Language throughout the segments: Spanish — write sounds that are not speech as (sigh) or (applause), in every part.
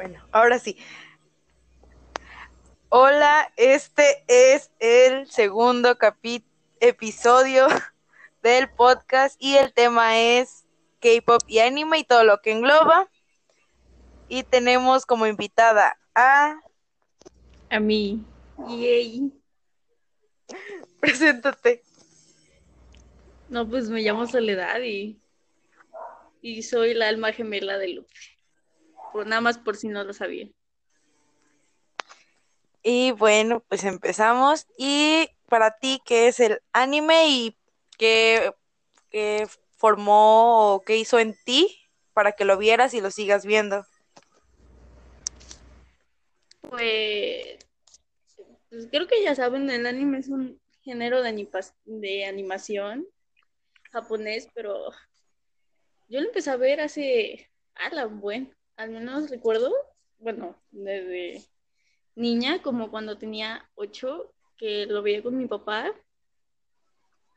Bueno, ahora sí. Hola, este es el segundo episodio (laughs) del podcast y el tema es K-pop y anime y todo lo que engloba. Y tenemos como invitada a... A mí. Yay. Preséntate. No, pues me llamo Soledad y, y soy la alma gemela de Lupe. Por, nada más por si no lo sabía. Y bueno, pues empezamos. Y para ti, ¿qué es el anime y qué, qué formó o qué hizo en ti para que lo vieras y lo sigas viendo? Pues, pues creo que ya saben, el anime es un género de, de animación japonés, pero yo lo empecé a ver hace, a la buen, al menos recuerdo, bueno, desde niña, como cuando tenía ocho, que lo veía con mi papá.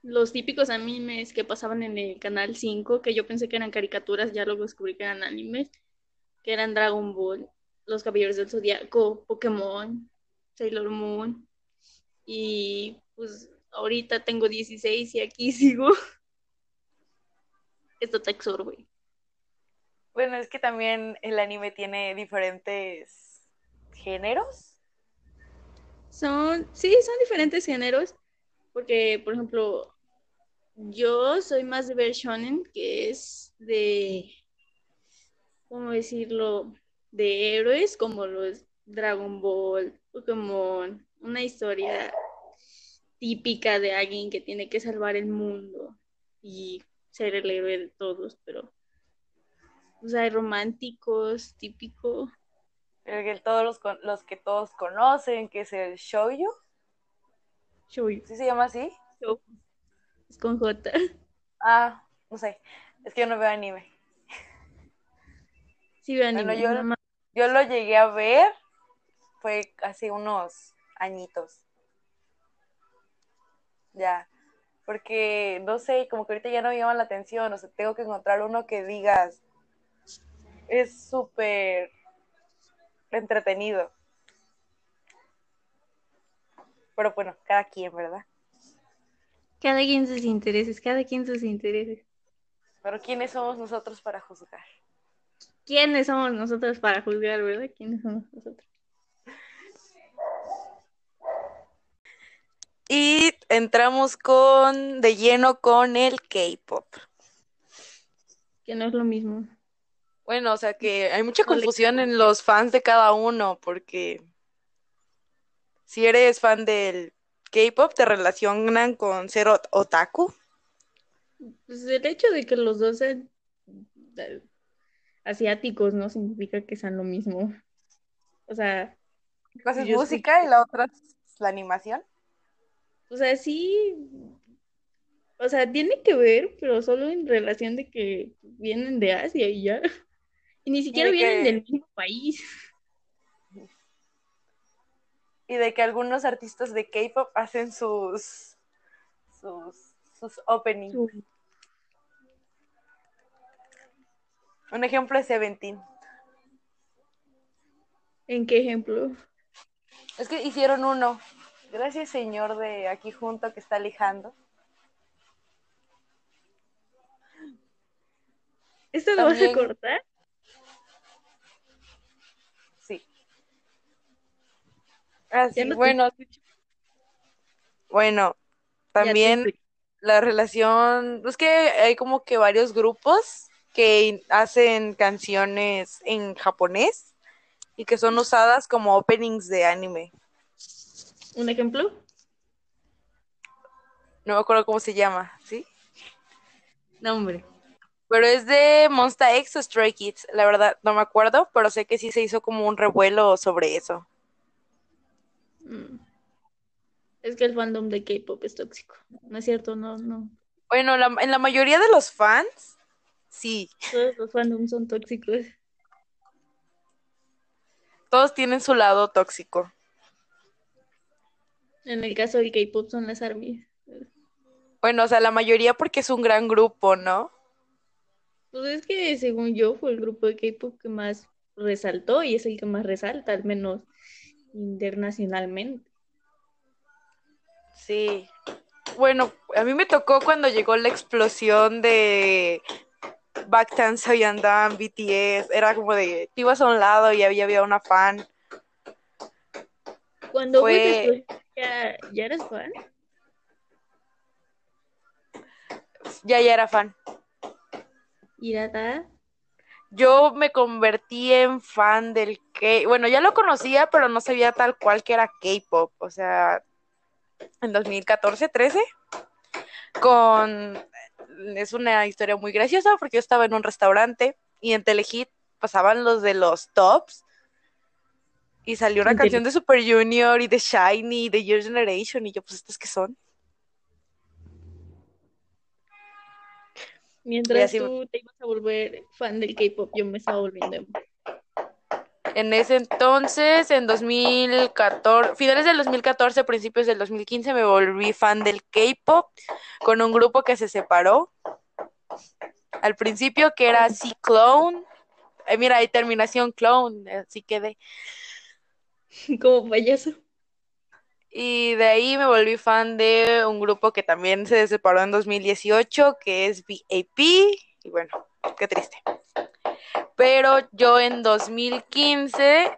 Los típicos animes que pasaban en el canal 5, que yo pensé que eran caricaturas, ya luego descubrí que eran animes, que eran Dragon Ball, Los Caballeros del Zodiaco, Pokémon, Sailor Moon. Y pues ahorita tengo 16 y aquí (laughs) sigo. Esto te absorbe. Bueno, es que también el anime tiene diferentes géneros. Son, sí, son diferentes géneros, porque, por ejemplo, yo soy más de ver que es de, ¿cómo decirlo? De héroes, como los Dragon Ball, Pokémon, una historia típica de alguien que tiene que salvar el mundo y ser el héroe de todos, pero o sea, hay románticos, típico. El que todos los, los que todos conocen, que es el shoujo. Shoujo. ¿Sí se llama así? Es con J. Ah, no sé. Es que yo no veo anime. Sí veo anime. yo, yo lo llegué a ver, fue hace unos añitos. Ya. Porque, no sé, como que ahorita ya no me llama la atención. O sea, tengo que encontrar uno que digas, es súper entretenido. Pero bueno, cada quien, ¿verdad? Cada quien sus intereses, cada quien sus intereses. Pero ¿quiénes somos nosotros para juzgar? ¿Quiénes somos nosotros para juzgar, verdad? ¿Quiénes somos nosotros? Y entramos con de lleno con el K-pop. Que no es lo mismo. Bueno, o sea que hay mucha confusión en los fans de cada uno, porque si eres fan del K-pop, te relacionan con ser otaku. Pues el hecho de que los dos sean eh, asiáticos no significa que sean lo mismo. O sea. Una cosa es música y la otra es la animación. O sea, sí. O sea, tiene que ver, pero solo en relación de que vienen de Asia y ya. Y ni siquiera vienen del mismo país. Y de que algunos artistas de K-pop hacen sus sus, sus openings. Un ejemplo es Seventeen. ¿En qué ejemplo? Es que hicieron uno. Gracias, señor de aquí junto que está lijando. ¿Esto lo vas a cortar? Ah, bueno. Bueno, también la relación, es que hay como que varios grupos que hacen canciones en japonés y que son usadas como openings de anime. ¿Un ejemplo? No me acuerdo cómo se llama, ¿sí? No, hombre. Pero es de Monster X o Stray Kids, la verdad no me acuerdo, pero sé que sí se hizo como un revuelo sobre eso. Mm. Es que el fandom de K-pop es tóxico. ¿No es cierto? No, no. Bueno, en la mayoría de los fans, sí. Todos los fandoms son tóxicos. Todos tienen su lado tóxico. En el caso del K-pop son las armies. Bueno, o sea, la mayoría porque es un gran grupo, ¿no? Pues es que según yo fue el grupo de K-pop que más resaltó y es el que más resalta, al menos internacionalmente. Sí. Bueno, a mí me tocó cuando llegó la explosión de Bactan, Soyandan, BTS. Era como de, te ibas a un lado y había, había una fan. Cuando fue... ¿ya, ¿ya eres fan? Ya, ya era fan. ¿Y Dada? Yo me convertí en fan del K. Bueno, ya lo conocía, pero no sabía tal cual que era K-pop. O sea, en 2014, 13, con... Es una historia muy graciosa porque yo estaba en un restaurante y en Telehit pasaban los de los tops y salió una canción de Super Junior y de Shiny y de Your Generation y yo pues estas que son. Mientras tú te ibas a volver fan del K-pop, yo me estaba volviendo en ese entonces, en 2014, finales del 2014, principios del 2015, me volví fan del K-pop con un grupo que se separó. Al principio, que era C-Clone. Eh, mira, hay terminación clone, así quedé. (laughs) Como payaso. Y de ahí me volví fan de un grupo que también se separó en 2018, que es VAP. Y bueno, qué triste. Pero yo en 2015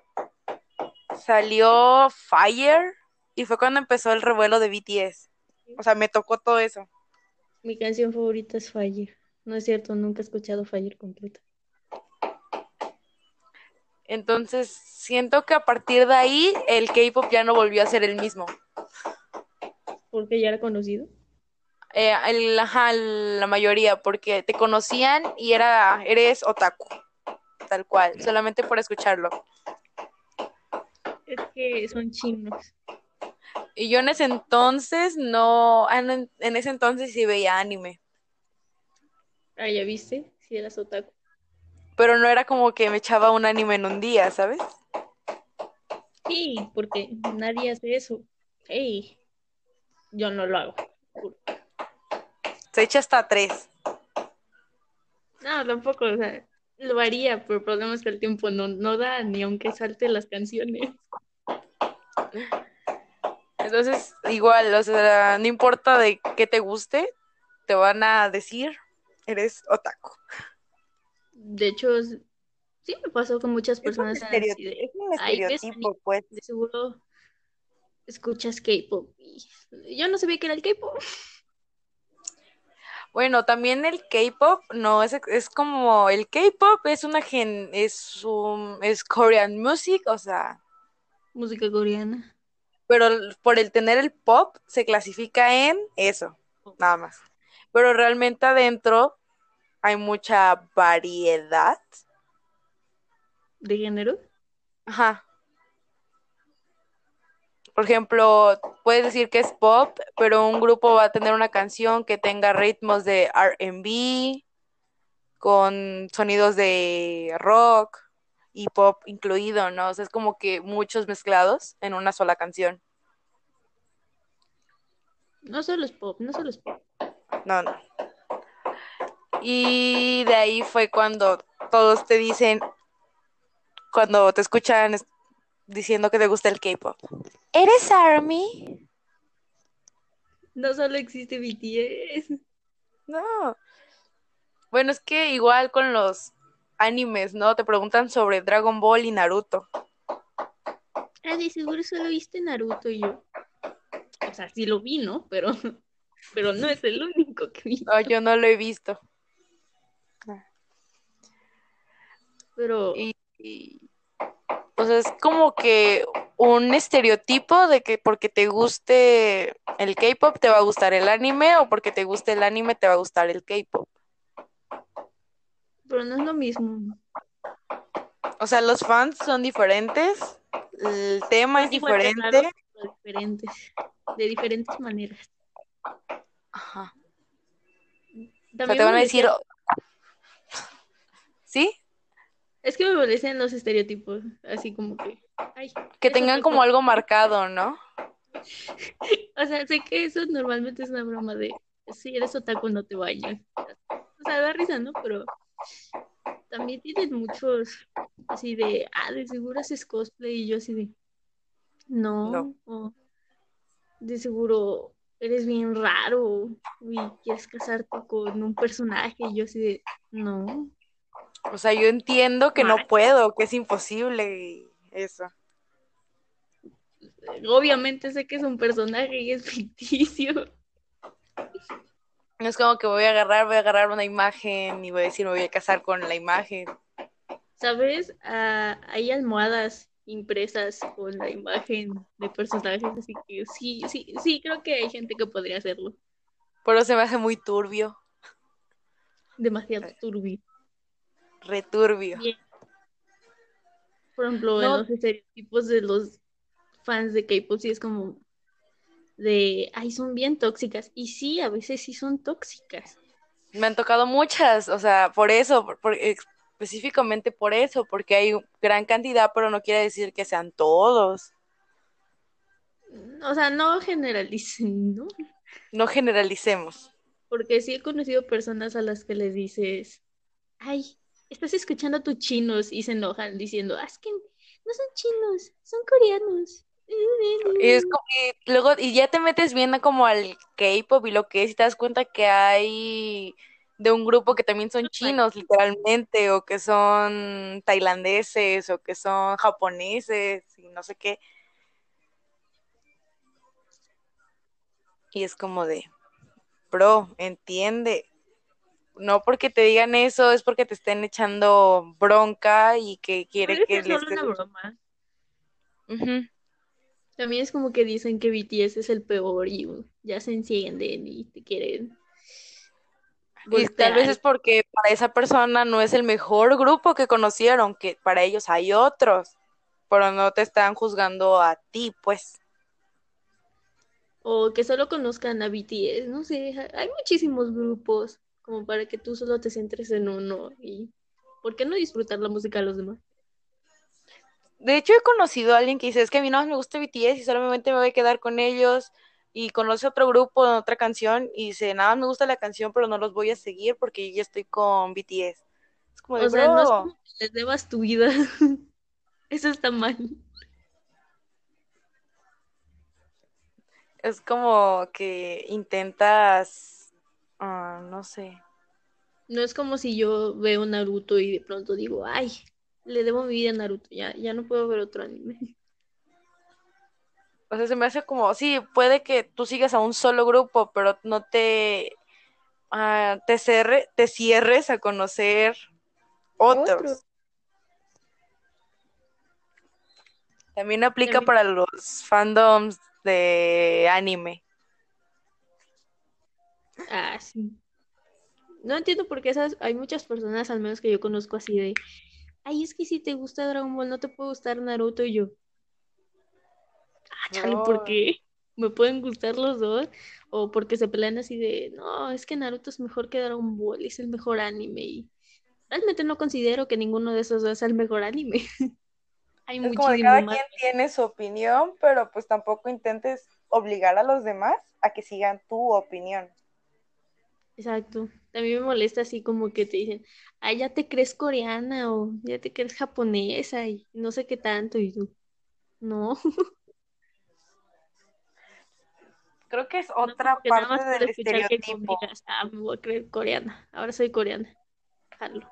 salió Fire y fue cuando empezó el revuelo de BTS. O sea, me tocó todo eso. Mi canción favorita es Fire. No es cierto, nunca he escuchado Fire completa. Entonces, siento que a partir de ahí el K-pop ya no volvió a ser el mismo. ¿Porque ya era conocido? Eh, la mayoría, porque te conocían y era, eres otaku tal cual, solamente por escucharlo. Es que son chinos. Y yo en ese entonces no, ah, en, ese entonces sí veía anime. Ah, ya viste, sí eras otaku. Pero no era como que me echaba un anime en un día, ¿sabes? Sí, porque nadie hace eso. Hey, yo no lo hago. Se echa hasta tres. No, tampoco, o sea, lo haría, pero el problema es que el tiempo no, no da, ni aunque salte las canciones. Entonces, igual, o sea, no importa de qué te guste, te van a decir, eres otaku. De hecho, sí me pasó con muchas personas. Es un, estereotipo, pues. De seguro escuchas K-pop. Yo no sabía que era el K-pop. Bueno, también el K-pop no es, es como el K-pop es una gen, es un es Korean music, o sea, música coreana. Pero por el tener el pop se clasifica en eso, nada más. Pero realmente adentro hay mucha variedad de género. Ajá por ejemplo, puedes decir que es pop, pero un grupo va a tener una canción que tenga ritmos de RB, con sonidos de rock y pop incluido, ¿no? O sea, es como que muchos mezclados en una sola canción. No solo es pop, no solo es pop. No, no. Y de ahí fue cuando todos te dicen, cuando te escuchan diciendo que te gusta el K-pop. ¿Eres Army? No solo existe BTS. No. Bueno, es que igual con los animes, ¿no? Te preguntan sobre Dragon Ball y Naruto. Ah, de seguro solo viste Naruto y yo. O sea, sí lo vi, ¿no? Pero, (laughs) pero no es el único que vi. No, yo no lo he visto. Pero. y, o sea, es como que un estereotipo de que porque te guste el K-pop te va a gustar el anime o porque te guste el anime te va a gustar el K-pop. Pero no es lo mismo. O sea, los fans son diferentes, el tema es, diferente. diferentes, de diferentes maneras. Ajá. o sea, te van a decir... (laughs) ¿Sí? Es que me molestan los estereotipos, así como que... que tengan como algo marcado, ¿no? (laughs) o sea, sé que eso normalmente es una broma de, si eres otaku no te vayas. O sea, da risa, ¿no? Pero también tienen muchos así de, ah, de seguro haces cosplay y yo así de, no, No. o de seguro eres bien raro y quieres casarte con un personaje y yo así de, no, O sea, yo entiendo que no puedo, que es imposible y eso. obviamente sé que es un personaje y es ficticio. No es como que voy a agarrar, voy a agarrar una imagen y voy a decir me voy a casar con la imagen. ¿Sabes? Ah, hay almohadas impresas con la imagen de personajes, así que sí, sí, sí, creo que hay gente que podría hacerlo. Pero se me hace muy turbio, Demasiado turbio. Returbio. Por ejemplo, en los estereotipos de los fans de K-pop, sí es como de, ay, son bien tóxicas. Y sí, a veces sí son tóxicas. Me han tocado muchas, o sea, por eso, por- por- específicamente por eso, porque hay gran cantidad, pero no quiere decir que sean todos. O sea, no generalicen, ¿no? No generalicemos. Porque sí he conocido personas a las que les dices, ay, estás escuchando a tus chinos y se enojan diciendo, ah, es que no son chinos, son coreanos. Y es como, y luego, y ya te metes bien como al K-pop y lo que es, y te das cuenta que hay de un grupo que también son chinos, literalmente, o que son tailandeses, o que son japoneses, y no sé qué. Y es como de, bro, entiende. No porque te digan eso, es porque te estén echando bronca y que quiere que ser les solo una broma. También es como que dicen que BTS es el peor y uh, ya se encienden y te quieren Y tal vez es porque para esa persona no es el mejor grupo que conocieron, que para ellos hay otros, pero no te están juzgando a ti, pues. O que solo conozcan a BTS, no sé, ha- hay muchísimos grupos como para que tú solo te centres en uno y ¿por qué no disfrutar la música de los demás? De hecho, he conocido a alguien que dice, es que a mí no me gusta BTS y solamente me voy a quedar con ellos, y conoce otro grupo, otra canción, y dice, nada, más me gusta la canción, pero no los voy a seguir porque yo ya estoy con BTS. Es como de, O sea, no es como que les debas tu vida. (laughs) Eso está mal. es como que intentas, ah, no sé, No es como si yo veo Naruto y de pronto digo, ay, le debo mi vida a Naruto, ya, ya no puedo ver otro anime. (laughs) O sea, se me hace como, sí, puede que tú sigas a un solo grupo, pero no te, ah, te, cerre- te cierres a conocer otros. Otro. También aplica También- para los fandoms de anime. Ah, sí. No entiendo por qué esas, hay muchas personas, al menos que yo conozco así de, ay, es que si te gusta Dragon Ball, no te puede gustar Naruto y yo. Ah, chale, ¿por qué? ¿Me pueden gustar los dos? O porque se pelean así de, no, es que Naruto es mejor que Dragon Ball, es el mejor anime. Y realmente no considero que ninguno de esos dos es el mejor anime. (laughs) Hay Es como cada más. quien tiene su opinión, pero pues tampoco intentes obligar a los demás a que sigan tu opinión. Exacto. También me molesta así como que te dicen, ah, ya te crees coreana o ya te crees japonesa y no sé qué tanto. Y tú, no, (laughs) Creo que es no otra que más parte del que estereotipo. digas, ah, me voy a creer coreana. Ahora soy coreana. Jalo.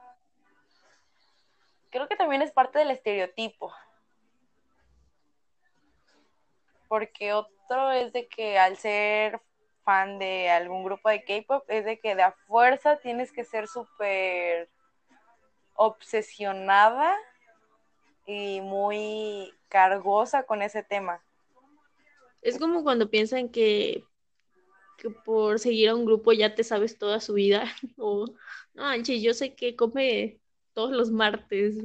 Creo que también es parte del estereotipo. Porque otro es de que al ser fan de algún grupo de K-pop, es de que de a fuerza tienes que ser súper obsesionada y muy cargosa con ese tema. Es como cuando piensan que, que por seguir a un grupo ya te sabes toda su vida. (laughs) O, no, yo sé que come todos los martes.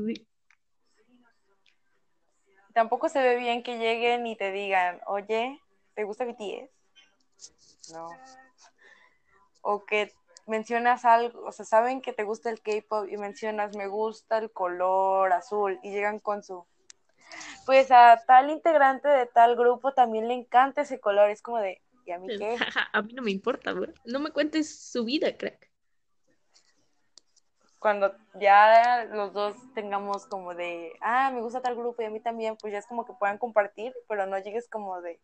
Tampoco se ve bien que lleguen y te digan, oye, ¿te gusta BTS? No. O que mencionas algo, o sea, saben que te gusta el K-pop y mencionas, me gusta el color azul, y llegan con su. Pues a tal integrante de tal grupo también le encanta ese color, es como de, ¿y a mí qué? (laughs) A mí no me importa, güey. No me cuentes su vida, crack. cuando ya los dos tengamos como de, ah, me gusta tal grupo y a mí también, pues ya es como que puedan compartir, pero no llegues como de,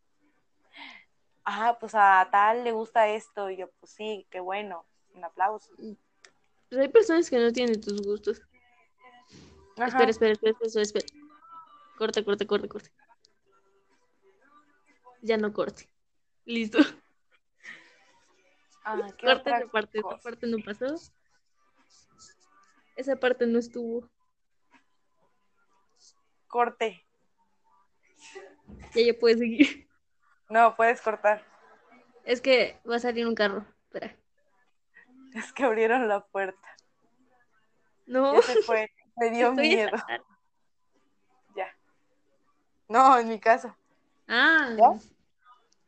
ah, pues a tal le gusta esto, y yo, pues sí, qué bueno, un aplauso. Pero hay personas que no tienen tus gustos. Espera, espera, espera, espera, espera. Corte, corte, corte, corte. Ya no corte. Listo. Ah, ¿qué corte otra esa parte, cosa? esa parte no pasó. Esa parte no estuvo. Corte. Ya ya puedes seguir. No, puedes cortar. Es que va a salir un carro. Espera. Es que abrieron la puerta. No. Ya se fue. Me dio (laughs) estoy miedo. Ya. No, en mi caso. Ah. ¿Ya?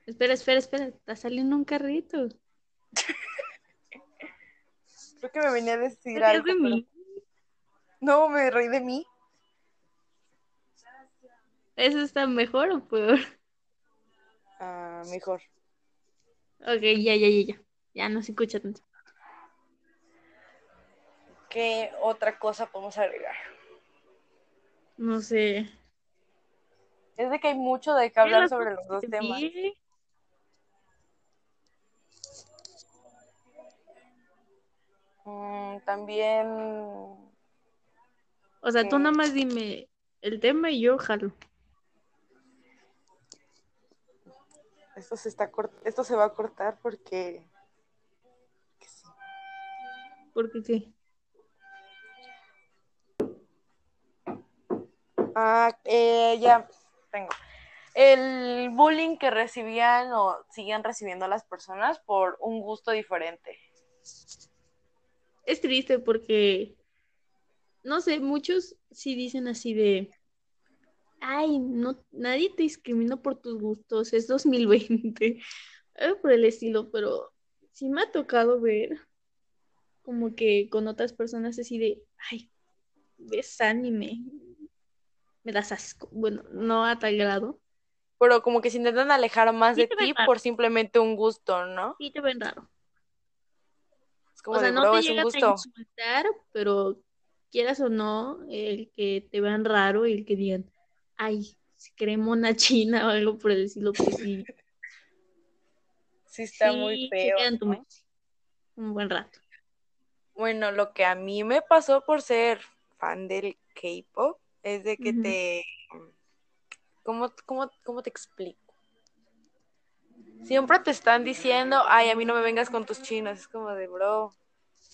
Espera, espera, espera. Está saliendo un carrito. Creo que me venía a decir ¿Te ríes algo. de pero- mí? No, me reí de mí. ¿Eso está mejor o peor? Ah, mejor. Ok, ya, ya, ya, ya. Ya no se escucha tanto. ¿Qué otra cosa podemos agregar? No sé. Es de que hay mucho de qué hablar la sobre los dos temas. Mm, también O sea, tú nada más dime el tema y yo jalo. Esto se está cort- esto se va a cortar porque que sí. Porque qué? Ah, eh, ya tengo. El bullying que recibían o siguen recibiendo las personas por un gusto diferente. Es triste porque, no sé, muchos sí dicen así de, ay, no, nadie te discrimina por tus gustos, es 2020, (laughs) algo por el estilo, pero sí me ha tocado ver como que con otras personas así de, ay, ves anime, me das asco, bueno, no a tal grado, Pero como que se intentan alejar más Sí de ti por simplemente un gusto, ¿no? sí te ven raro. Es como O sea, de, no bro, te es un llegas a gusto. insultar, pero quieras o no, el que te vean raro y el que digan, ay, se cree mona china o algo por el estilo, pues sí, Sí está sí, muy feo. un buen rato. Bueno, lo que a mí me pasó por ser fan del K-pop es de que te... ¿Cómo, cómo, cómo te explico? Siempre te están diciendo, ay, a mí no me vengas con tus chinos. Es como de, bro.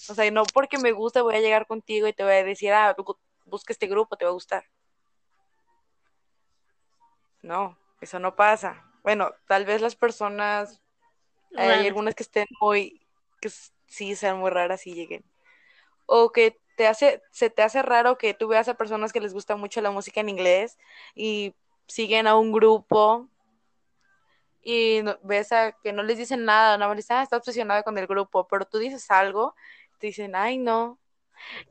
O sea, no porque me gusta voy a llegar contigo y te voy a decir, ah, bu- busca este grupo, te va a gustar. No, eso no pasa. Bueno, tal vez las personas hay Raras. algunas que estén muy, que sí sean muy raras y lleguen. O que te hace, se te hace raro que tú veas a personas que les gusta mucho la música en inglés y siguen a un grupo y no- ves a que no les dicen nada, nada más dicen, ah, está obsesionada con el grupo, pero tú dices algo, te dicen, ay, no,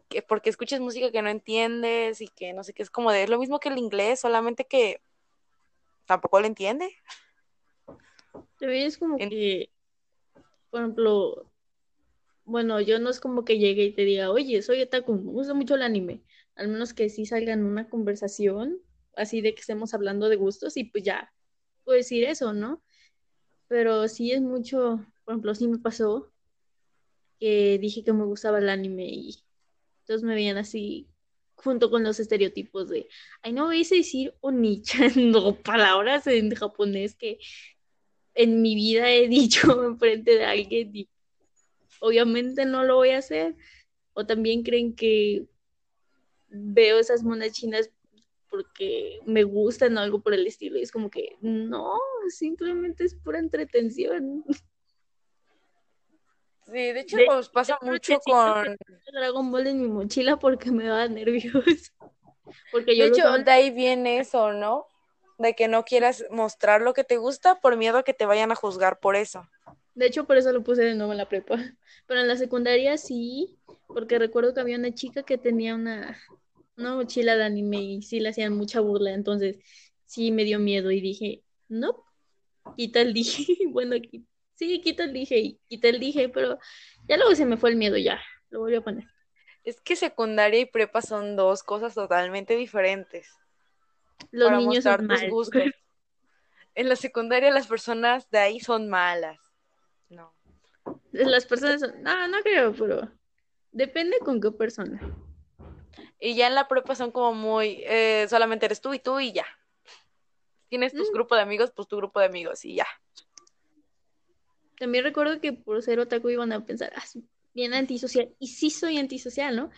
que porque escuchas música que no entiendes y que no sé qué, es como de, es lo mismo que el inglés, solamente que tampoco lo entiende. También es como En- que, por ejemplo, bueno, yo no es como que llegue y te diga, oye, soy otaku, me gusta mucho el anime. Al menos que sí salga en una conversación, así de que estemos hablando de gustos y pues ya puedo decir eso, ¿no? Pero sí es mucho, por ejemplo, sí me pasó que dije que me gustaba el anime y todos me veían así junto con los estereotipos de, ay, no vais a decir onichan, (laughs) no, palabras en japonés que en mi vida he dicho (laughs) enfrente de alguien y obviamente no lo voy a hacer. O también creen que veo esas monas chinas porque me gustan o algo por el estilo. Y es como que no, simplemente es pura entretención. (laughs) Sí, de hecho, De- pues pasa mucho con... Dragon Ball en mi mochila porque me da nervios. (laughs) Porque yo De hecho, de ahí viene eso, ¿no? De que no quieras mostrar lo que te gusta por miedo a que te vayan a juzgar por eso. De hecho, por eso lo puse de nuevo en la prepa. (laughs) Pero en la secundaria sí, porque recuerdo que había una chica que tenía una, una mochila de anime y sí le hacían mucha burla. Entonces sí me dio miedo y dije, no, quita el (laughs) dije. Bueno, qui- sí, quita el dije y quita el dije, pero ya luego se me fue el miedo ya. Lo volví a poner. Es que secundaria y prepa son dos cosas totalmente diferentes. Los para niños son tus malos. gustos. En la secundaria las personas de ahí son malas. No. Las personas son, no, no creo, pero depende con qué persona. Y ya en la prepa son como muy, eh, solamente eres tú y tú y ya. Tienes tus Mm. grupos de amigos, pues tu grupo de amigos y ya. También recuerdo que por ser otaku iban a pensar, ah, bien antisocial. Y sí soy antisocial, ¿no?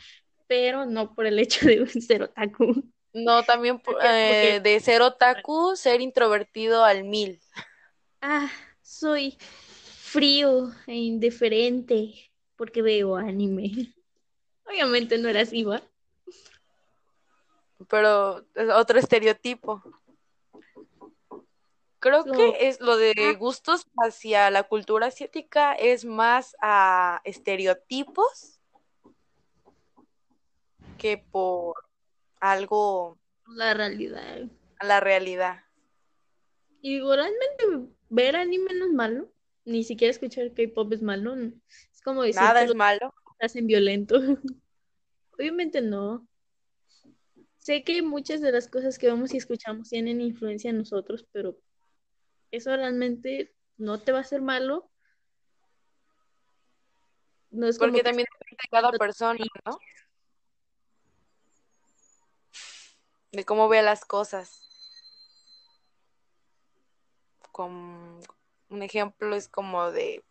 Pero no por el hecho de (laughs) ser otaku. No, también eh, de ser otaku, ser introvertido al mil. Ah, soy frío e indiferente porque veo anime. (laughs) Obviamente no era así, ¿va? Pero es otro estereotipo. Creo que es lo de Ah. gustos hacia la cultura asiática es más a estereotipos que por algo La realidad. a la realidad. Y realmente ver anime no es malo. Ni siquiera escuchar K-pop es malo. Es como decir Nada que es malo. hacen violento. (laughs) Obviamente no. Sé que muchas de las cosas que vemos y escuchamos tienen influencia en nosotros, pero eso realmente no te va a hacer malo. No es Porque que también depende de cada persona, ¿no? De cómo ve las cosas. Como un ejemplo es como de,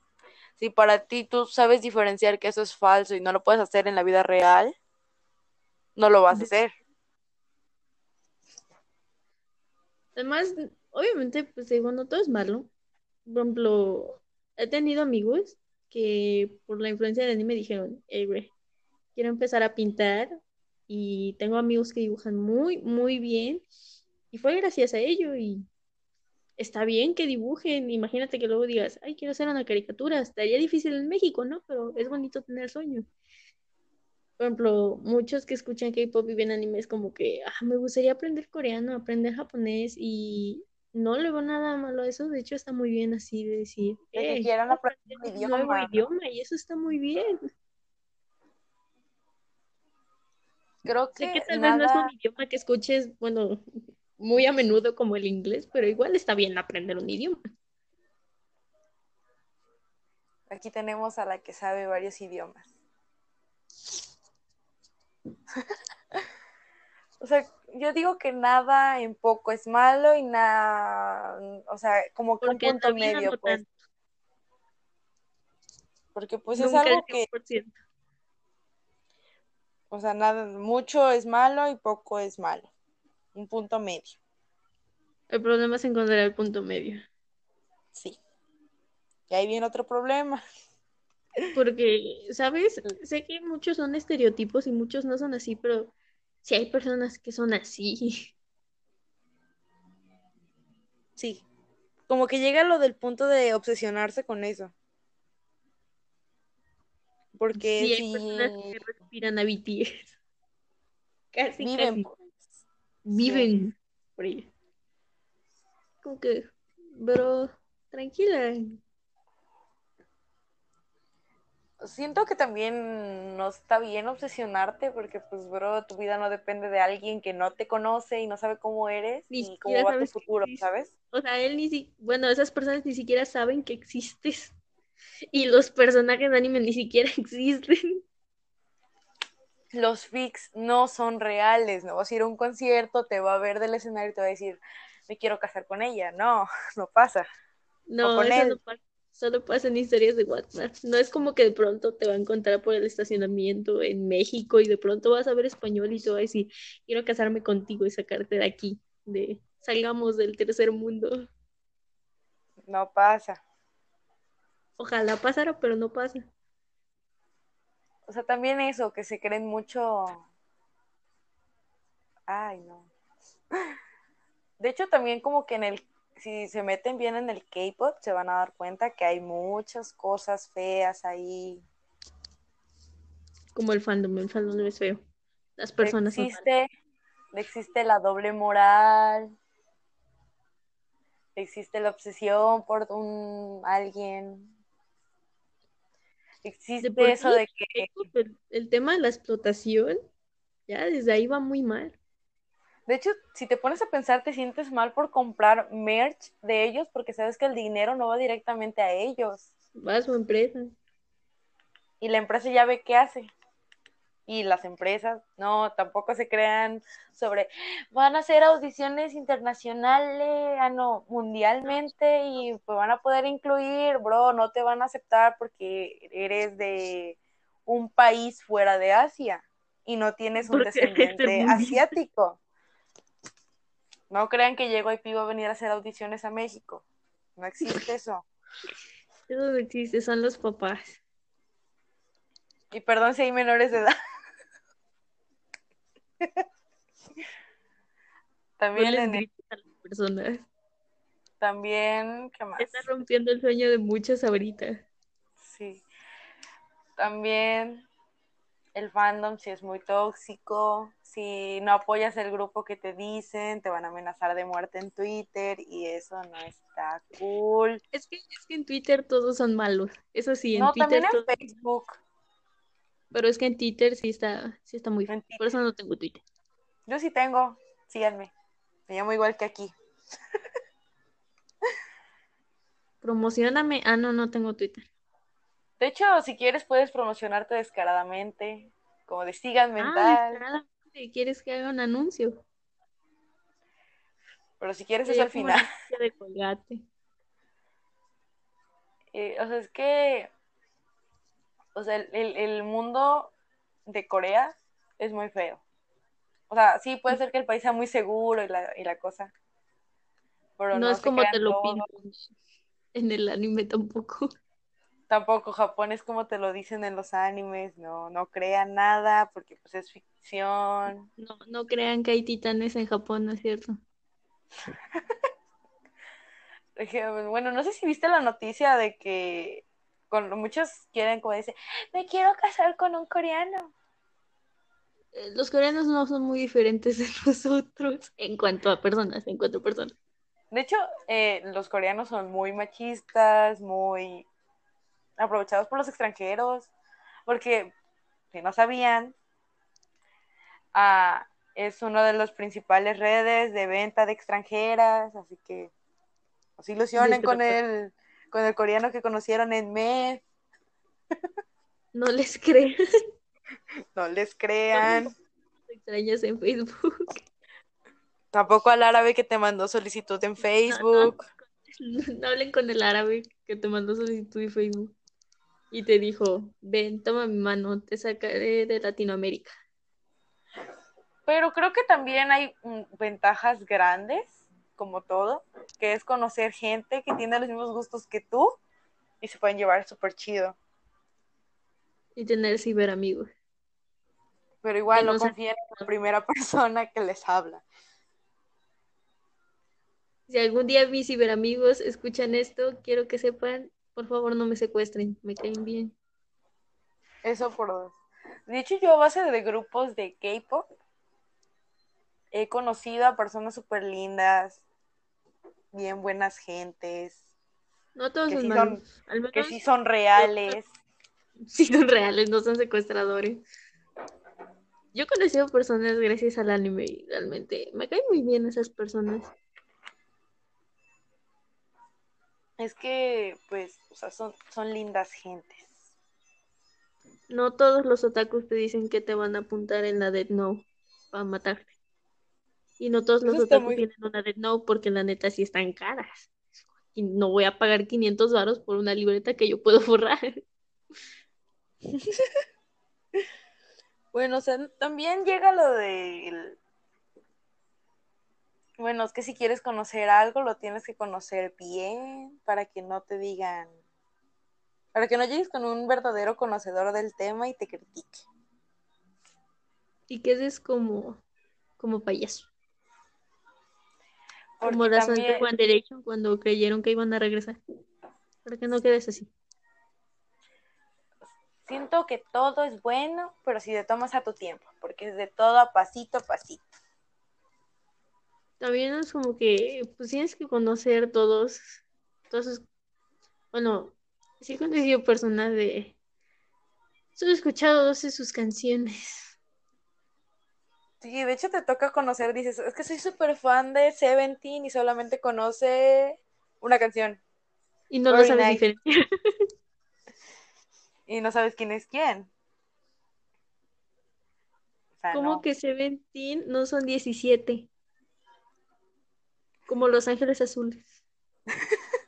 si para ti tú sabes diferenciar que eso es falso y no lo puedes hacer en la vida real, no lo vas a hacer. Además, obviamente, pues no todo es malo. Por ejemplo, he tenido amigos que por la influencia del anime dijeron, hey, güey, quiero empezar a pintar y tengo amigos que dibujan muy, muy bien y fue gracias a ello y está bien que dibujen. Imagínate que luego digas, ay, quiero hacer una caricatura. Estaría difícil en México, ¿no? Pero es bonito tener sueños. Por ejemplo, muchos que escuchan K-pop y ven animes como que, ah, me gustaría aprender coreano, aprender japonés y no le veo nada malo a eso. De hecho, está muy bien así de decir, De que "Eh, quieran aprender un un nuevo idioma, idioma y eso está muy bien. Creo Sé que que tal vez no es un idioma que escuches, bueno, muy a menudo como el inglés, pero igual está bien aprender un idioma. aquí tenemos a la que sabe varios idiomas. (laughs) O sea, yo digo que nada en poco es malo y nada, o sea, como que un Porque punto medio, no pues, tanto, porque pues es nunca el algo que, 100%. o sea, nada, mucho es malo y poco es malo, un punto medio, El problema es encontrar el punto medio. sí. Y ahí viene otro problema. Porque, ¿sabes? Sé que muchos son estereotipos y muchos no son así, pero sí hay personas que son así. (laughs) Sí, como que llega lo del punto de obsesionarse con eso. Porque Sí hay si personas que respiran a BTS. (laughs) Casi, viven, casi. pues, Viven por ello. Como que, bro, tranquila. Siento que también no está bien obsesionarte porque, pues, bro, tu vida no depende de alguien que no te conoce y no sabe cómo eres Ni y cómo va tu futuro. ¿sabes? O sea, él ni si, bueno, esas personas ni siquiera saben que existes. Y los personajes de anime ni siquiera (laughs) existen. Los fics no son reales, no vas a ir a un concierto, te va a ver del escenario y te va a decir, me quiero casar con ella. No, (laughs) no pasa. No, con eso él. no pasa. Solo pasa en historias de WhatsApp. No es como que de pronto te va a encontrar por el estacionamiento en México y de pronto vas a ver español y te va a decir, quiero casarme contigo y sacarte de aquí, de salgamos del tercer mundo. No pasa. Ojalá pasara, pero no pasa. O sea, también eso, que se creen mucho. Ay, no. De hecho, también como que en el, si se meten bien en el K-pop, se van a dar cuenta que hay muchas cosas feas ahí. Como el fandom, el fandom es feo. Las personas existe, existe la doble moral, existe la obsesión por un alguien. Existe por eso de que, El, el tema de la explotación, ya desde ahí va muy mal. De hecho, si te pones a pensar, te sientes mal por comprar merch de ellos porque sabes que el dinero no va directamente a ellos. Va a su empresa. Y la empresa ya ve qué hace. Y las empresas, no, tampoco se crean sobre, van a hacer audiciones internacionales, ah, no, mundialmente y pues van a poder incluir, bro, no te van a aceptar porque eres de un país fuera de Asia y no tienes un descendiente asiático. No crean que JYP va a venir a hacer audiciones a México. No existe eso. Eso no existe, son los papás. Y perdón si hay menores de edad. (laughs) No También, les a las personas. también, ¿qué más? Está rompiendo el sueño de muchas ahorita. Sí. También el fandom si es muy tóxico, si no apoyas el grupo que te dicen, te van a amenazar de muerte en Twitter y eso no está cool. Es que, es que en Twitter todos son malos. Eso sí, en no, Twitter también en todos- Facebook. Pero es que en Twitter sí está, sí está muy feo. Por eso no tengo Twitter. Yo sí tengo, síganme. Me llamo igual que aquí. (laughs) Promocioname. Ah, no, no tengo Twitter. De hecho, si quieres puedes promocionarte descaradamente, como de en Ah, tal, descaradamente, ¿quieres que haga un anuncio? pero si quieres Sería eso al final. de Colgate. (laughs) Eh, o sea, es que, o sea, el, el- el mundo de Corea es muy feo. O sea, sí puede ser que el país sea muy seguro y la, y la cosa, pero No no es como te lo pintan (laughs) en el anime tampoco. Tampoco Japón es como te lo dicen en los animes, no, no crean nada porque pues es ficción. No, no crean que hay titanes en Japón, ¿no es cierto? (laughs) Dije, Bueno, no sé si viste la noticia de que con, muchos quieren, como dice, me quiero casar con un coreano. Eh, Los coreanos no son muy diferentes de (laughs) nosotros en cuanto a personas, en cuanto a personas. De hecho, eh, los coreanos son muy machistas, muy aprovechados por los extranjeros, porque si no sabían, ah, es uno de los principales redes de venta de extranjeras, así que no se ilusionen De con el, con el coreano que conocieron en MED, (laughs) No les crean (laughs) no les crean. extrañas en Facebook. Tampoco al árabe que te mandó solicitud en Facebook. No hablen con el árabe que te mandó solicitud de Facebook y te dijo, ven, toma mi mano, te sacaré de Latinoamérica. Pero creo que también hay mm, ventajas grandes, como todo, que es conocer gente que tiene los mismos gustos que tú y se pueden llevar súper chido. Y tener ciberamigos. Pero igual Que no no confíen en la primera (laughs) persona que les habla. Si algún día mis ciberamigos escuchan esto, quiero que sepan, por favor no me secuestren, me caen bien. Eso por dos. De hecho, yo a base de grupos de K-pop he conocido a personas súper lindas, bien buenas gentes, No todos Que son sí malos, al que sí son reales. (laughs) sí son reales, no son secuestradores. Yo he conocido personas gracias al anime y realmente me caen muy bien esas personas. Es que, pues, o sea, son, son lindas gentes. No todos los otakus te dicen que te van a apuntar en la Death Note para matarte. Y no todos los Eso otakus muy- tienen una Death Note porque la neta sí están caras. Y no voy a pagar 500 varos por una libreta que yo puedo (laughs) forrar. (laughs) Bueno, o sea, también llega lo de... Bueno, es que si quieres conocer algo, lo tienes que conocer bien para que no te digan... Para que no llegues con un verdadero conocedor del tema y te critique. Y quedes como, como payaso. Como Porque las fans de también- One Direction cuando creyeron que iban a regresar. Para que no quedes así. Siento que todo es bueno, pero si te tomas a tu tiempo, porque es de todo a pasito a pasito. También es como que, pues tienes que conocer todos, todos esos- bueno, sí he conocido personas de, Solo he escuchado dos de sus canciones. Sí, de hecho te toca conocer, dices, es que soy súper fan de Seventeen y solamente conoce una canción. Y no lo sabes nice. diferenciar. (laughs) Y no sabes quién es quién. O sea, ¿Cómo no. que Seventeen no son 17? Como Los Ángeles Azules. (laughs)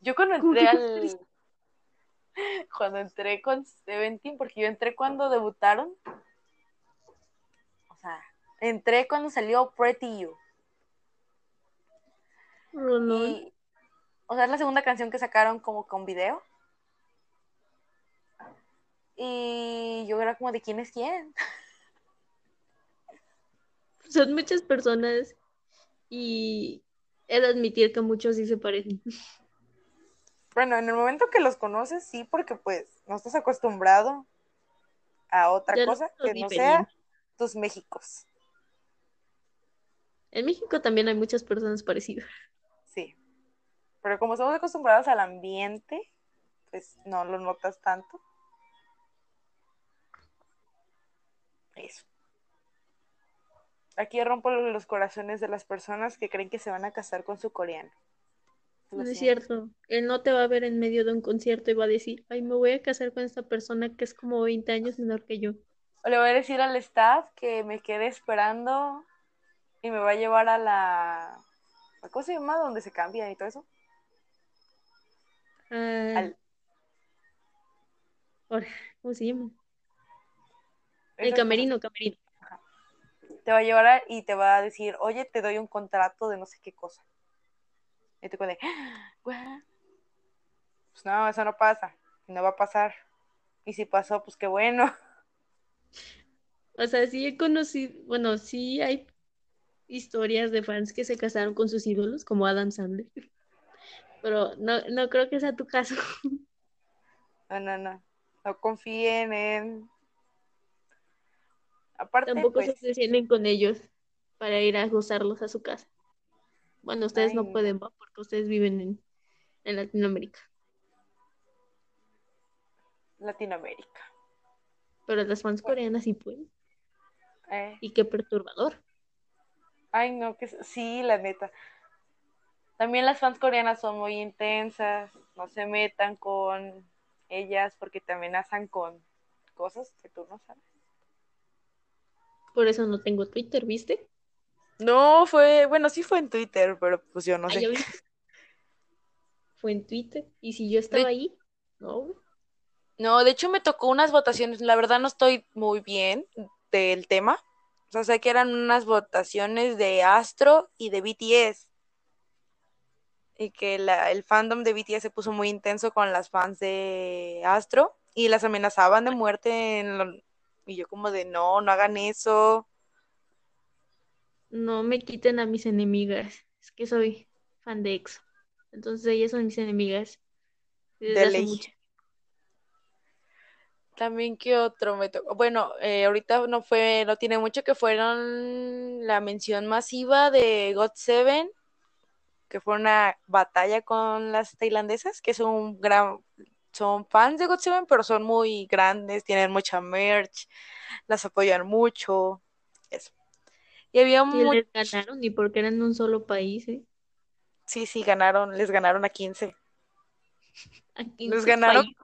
Yo cuando ¿Cómo entré al... (laughs) Cuando entré con Seventeen, porque yo entré cuando debutaron. O sea, entré cuando salió Pretty You. Y, o sea, es la segunda canción que sacaron como con video. Y yo era como de quién es quién. (laughs) Son muchas personas y he de admitir que muchos sí se parecen. Bueno, en el momento que los conoces, sí, porque pues no estás acostumbrado a otra Ya cosa que no sea tus Méxicos. En México también hay muchas personas parecidas. Sí. Pero como estamos acostumbrados al ambiente, pues no lo notas tanto. Eso. Aquí rompo los corazones de las personas que creen que se van a casar con su coreano. Lo No es cierto. Él no te va a ver en medio de un concierto y va a decir, ay, me voy a casar con esta persona que es como 20 años menor que yo. O le voy a decir al staff que me quede esperando y me va a llevar a la... ¿a ¿Cómo se llama? Donde se cambia y todo eso. Ah, Al- ¿cómo se llama? El camerino, camerino. Te va a llevar y te va a decir, oye, te doy un contrato de no sé qué cosa. Y te puede, "What?". pues no, eso no pasa, no va a pasar. Y si pasó, pues qué bueno. O sea, sí he conocido, bueno, sí hay historias de fans que se casaron con sus ídolos, como Adam Sandler. Pero no, no creo que sea tu caso. No, no, no. No confíen en. Aparte, Tampoco pues, se obsesionen con ellos para ir a gozarlos a su casa. Bueno, ustedes Ay, no pueden, ¿va? Porque ustedes viven en, en Latinoamérica. Latinoamérica. Pero las fans coreanas sí pueden. Eh, Y qué perturbador. Ay, no, que sí, la neta. También las fans coreanas son muy intensas. No se metan con ellas porque te amenazan con cosas que tú no sabes. Por eso no tengo Twitter, ¿viste? No, fue, bueno, sí fue en Twitter, pero pues yo no Ah, sé. Fue en Twitter. Y si yo estaba ahí, no. No, de hecho me tocó unas votaciones, la verdad no estoy muy bien del tema. O sea, sé que eran unas votaciones de Astro y de BTS. Y que la- el fandom de BTS se puso muy intenso con las fans de Astro y las amenazaban de muerte. en lo- Y yo como de, no, no hagan eso. No me quiten a mis enemigas. Es que soy fan de EXO. Entonces ellas son mis enemigas. Desde De hace ley. mucho. También que otro me tocó. Bueno, eh, ahorita no fue, no tiene mucho que fueron la mención masiva de God Seven, que fue una batalla con las tailandesas, que son un gran, son fans de God Seven, pero son muy grandes, tienen mucha merch, las apoyan mucho, eso. Y había Sí, mu- les ganaron y porque eran un solo país, ¿eh? sí, sí, ganaron, les ganaron a 15. Aquí en Les su ganaron, país.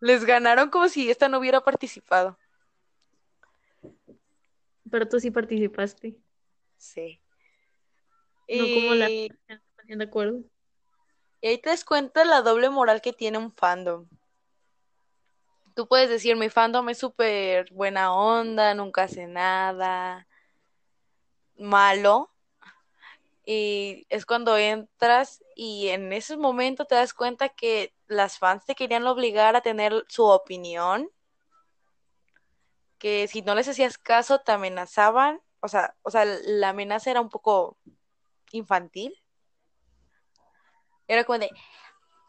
les ganaron como si esta no hubiera participado. Pero tú sí participaste. Sí. No como la Y no de acuerdo. Y ahí te das cuenta la doble moral que tiene un fandom. Tú puedes decir, mi fandom es súper buena onda, nunca hace nada malo. Y es cuando entras y en ese momento te das cuenta que las fans te querían obligar a tener su opinión, que si no les hacías caso te amenazaban. O sea, o sea, la amenaza era un poco infantil. Era como de,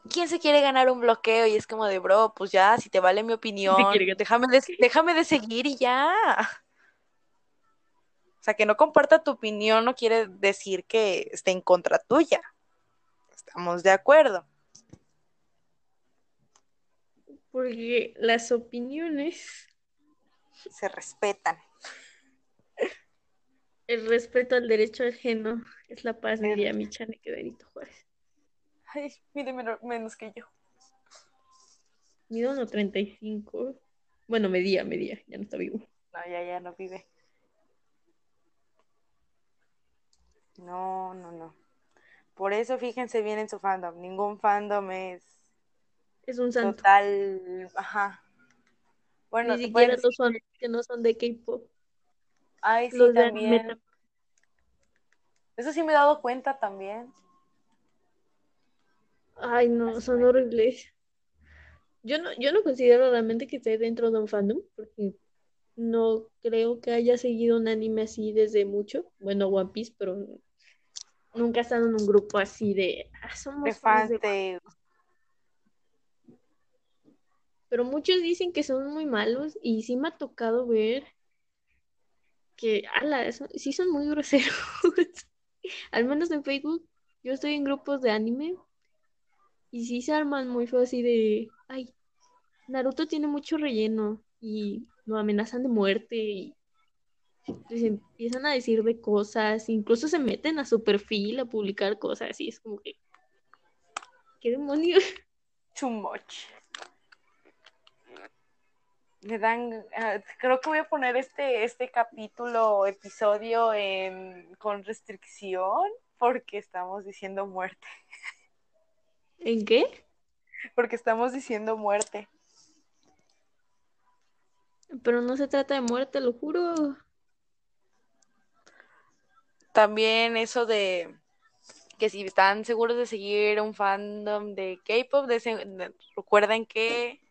¿quién se quiere ganar un bloqueo? Y es como de, bro, pues ya, si te vale mi opinión, déjame de, déjame de seguir y ya. O sea, que no comparta tu opinión no quiere decir que esté en contra tuya. Estamos de acuerdo. Porque las opiniones se respetan. El respeto al derecho ajeno es la paz, diría mi chane que Benito Juárez. Ay, mide menos que yo. Mido 1.35. Bueno, medía, medía, ya no está vivo. No, ya, ya no vive. No, no, no. Por eso fíjense bien en su fandom. Ningún fandom es. Es un santo. Total. Ajá. Bueno, Ni siquiera los son, que no son de K-pop. Ay, sí, también. Eso sí me he dado cuenta también. Ay, no, son horribles. Yo no, yo no considero realmente que esté dentro de un fandom, porque no creo que haya seguido un anime así desde mucho. Bueno, One Piece, pero nunca he estado en un grupo así de. Ah, somos fans de... Pero muchos dicen que son muy malos y sí me ha tocado ver que, ala, sí son muy groseros. (laughs) Al menos en Facebook, yo estoy en grupos de anime y sí se arman muy feo así de, ay, Naruto tiene mucho relleno y lo amenazan de muerte y empiezan a decir de cosas, incluso se meten a su perfil a publicar cosas y es como que, ¿qué demonios? (laughs) Too much. Me dan, ah, creo que voy a poner este, este capítulo, episodio en, con restricción porque estamos diciendo muerte. (laughs) ¿En qué? Porque estamos diciendo muerte. Pero no se trata de muerte, lo juro. También eso de que si están seguros de seguir un fandom de K-pop, recuerden que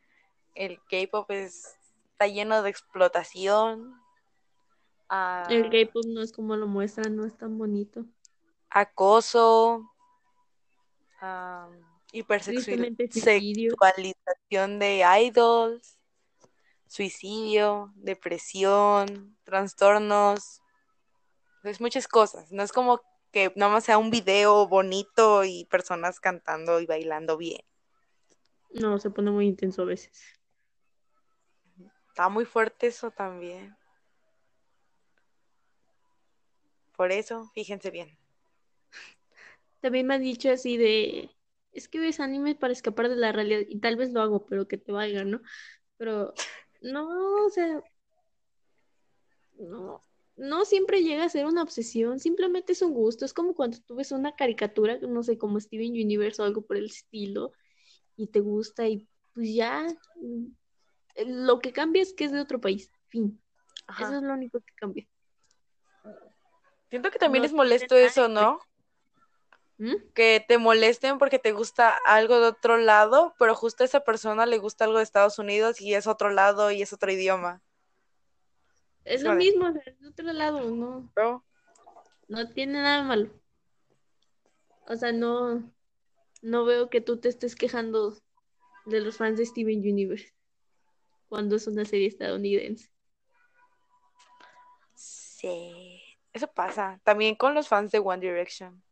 el K-pop es está lleno de explotación. el K-pop no es como lo muestran, no es tan bonito. Acoso. Hipersexualización de idols. Suicidio, depresión, trastornos. Es muchas cosas. No es como que nada más sea un video bonito y personas cantando y bailando bien. No, se pone muy intenso a veces. Está muy fuerte eso también. Por eso, fíjense bien. También me han dicho así de, es que ves anime para escapar de la realidad y tal vez lo hago, pero que te valga, ¿no? Pero no, o sea, no, no siempre llega a ser una obsesión, simplemente es un gusto, es como cuando tú ves una caricatura, no sé, como Steven Universe o algo por el estilo, y te gusta y pues ya, lo que cambia es que es de otro país. Fin. Eso es lo único que cambia. Siento que también es molesto eso, ¿no? ¿Mm? Que te molesten porque te gusta algo de otro lado, pero justo a esa persona le gusta algo de Estados Unidos y es otro lado y es otro idioma. Es lo mismo, es de otro lado, no. No tiene nada malo. O sea, no, no veo que tú te estés quejando de los fans de Steven Universe cuando es una serie estadounidense. Sí, eso pasa. También con los fans de One Direction.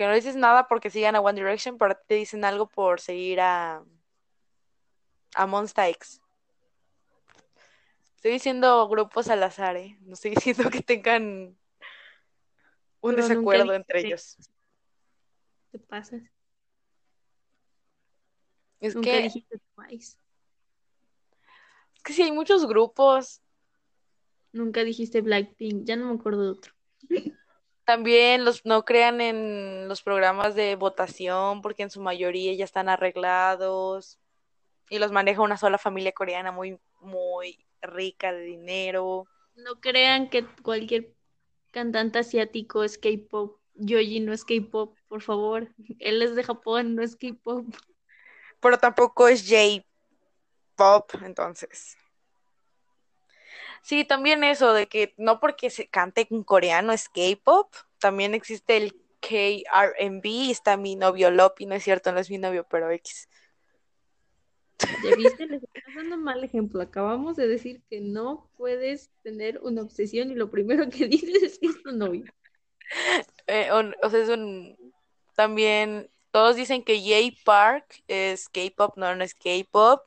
Que no dices nada porque sigan a One Direction, pero te dicen algo por seguir a, a Monsta X. Estoy diciendo grupos al azar, ¿eh? No estoy (laughs) diciendo que tengan un desacuerdo entre ellos. ¿Qué pasa? Es que. Es que sí, hay muchos grupos. Nunca dijiste Blackpink, ya no me acuerdo de otro. También los no crean en los programas de votación porque en su mayoría ya están arreglados y los maneja una sola familia coreana muy muy rica de dinero. No crean que cualquier cantante asiático es K-pop. Yoji no es K-pop, por favor. Él es de Japón, no es K-pop pero tampoco es J-pop, entonces. Sí, también eso de que no porque se cante en coreano es K-pop, también existe el K-R&B, está mi novio Lopi, no es cierto, no es mi novio, pero X. Ya viste, les estás dando un mal ejemplo. Acabamos de decir que no puedes tener una obsesión y lo primero que (laughs) dices es que es tu novio. (laughs) Eh, o, sea, es un también todos dicen que J Park es K-pop, no, no es K-pop,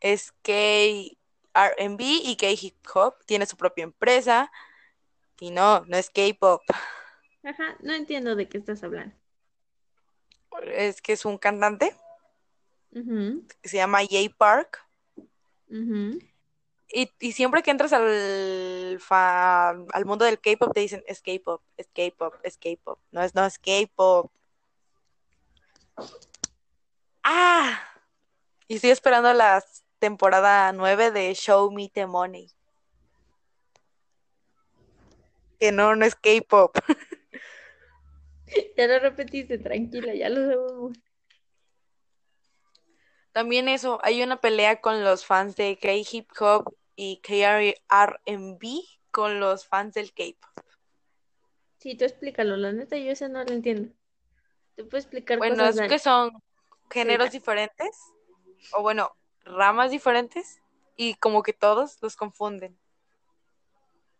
es K-RB y K-hip hop, tiene su propia empresa y no, no es K-pop. Ajá, no entiendo de qué estás hablando. Es que es un cantante que se llama J Park y, y siempre que entras al, fa- al mundo del K-pop te dicen es K-pop, es K-pop, es K-pop, no es, no es K-pop. Ah, y estoy esperando la temporada 9 de Show Me the Money. Que no, no es K-pop. (laughs) Ya lo repetiste, tranquila, ya lo sabemos. También eso, hay una pelea con los fans de K-hip hop y K-R&B con los fans del K-pop. Sí, tú explícalo, la neta yo ese no lo entiendo. Te puedo explicar Bueno, cosas es que son géneros diferentes, o bueno, ramas diferentes, y como que todos los confunden.